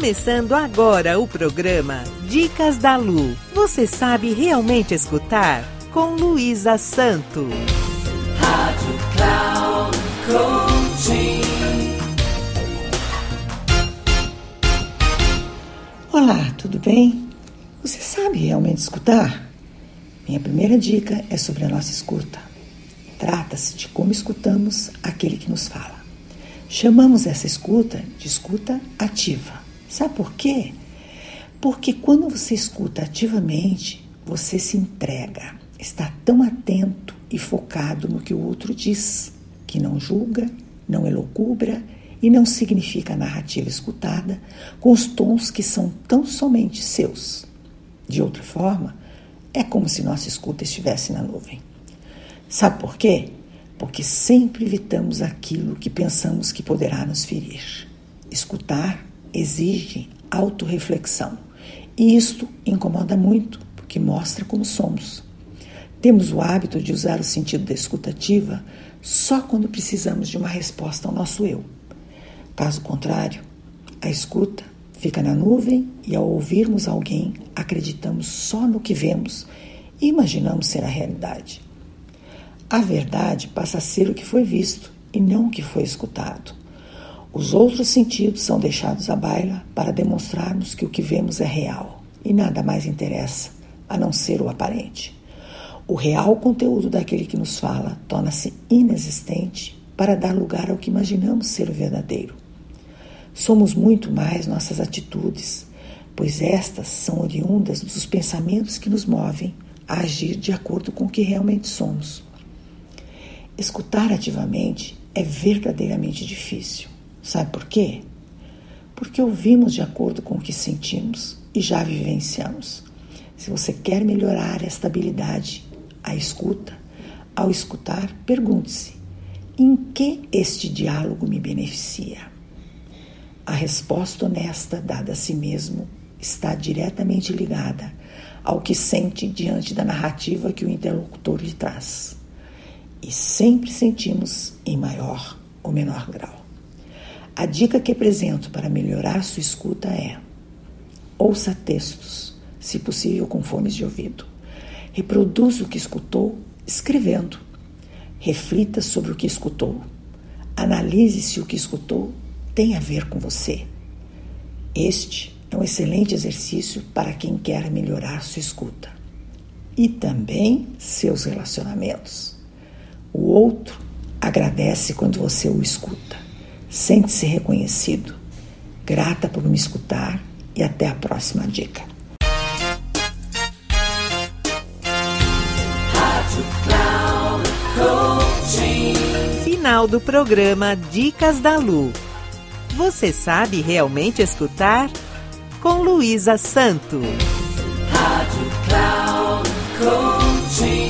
Começando agora o programa Dicas da Lu. Você sabe realmente escutar? Com Luísa Santo. Rádio Cloud. Olá, tudo bem? Você sabe realmente escutar? Minha primeira dica é sobre a nossa escuta. Trata-se de como escutamos aquele que nos fala. Chamamos essa escuta de escuta ativa. Sabe por quê? Porque quando você escuta ativamente, você se entrega, está tão atento e focado no que o outro diz, que não julga, não elocubra e não significa a narrativa escutada com os tons que são tão somente seus. De outra forma, é como se nossa escuta estivesse na nuvem. Sabe por quê? Porque sempre evitamos aquilo que pensamos que poderá nos ferir. Escutar exige autorreflexão. E isto incomoda muito, porque mostra como somos. Temos o hábito de usar o sentido da escutativa só quando precisamos de uma resposta ao nosso eu. Caso contrário, a escuta fica na nuvem e ao ouvirmos alguém, acreditamos só no que vemos e imaginamos ser a realidade. A verdade passa a ser o que foi visto e não o que foi escutado. Os outros sentidos são deixados à baila para demonstrarmos que o que vemos é real e nada mais interessa a não ser o aparente. O real conteúdo daquele que nos fala torna-se inexistente para dar lugar ao que imaginamos ser o verdadeiro. Somos muito mais nossas atitudes, pois estas são oriundas dos pensamentos que nos movem a agir de acordo com o que realmente somos. Escutar ativamente é verdadeiramente difícil. Sabe por quê? Porque ouvimos de acordo com o que sentimos e já vivenciamos. Se você quer melhorar esta habilidade, a escuta, ao escutar, pergunte-se: em que este diálogo me beneficia? A resposta honesta dada a si mesmo está diretamente ligada ao que sente diante da narrativa que o interlocutor lhe traz. E sempre sentimos em maior ou menor grau. A dica que apresento para melhorar sua escuta é: ouça textos, se possível com fones de ouvido. Reproduza o que escutou escrevendo. Reflita sobre o que escutou. Analise se o que escutou tem a ver com você. Este é um excelente exercício para quem quer melhorar sua escuta e também seus relacionamentos. O outro agradece quando você o escuta. Sente-se reconhecido. Grata por me escutar e até a próxima dica. Final do programa Dicas da Lu. Você sabe realmente escutar? Com Luísa Santo. Rádio Cloud Coaching.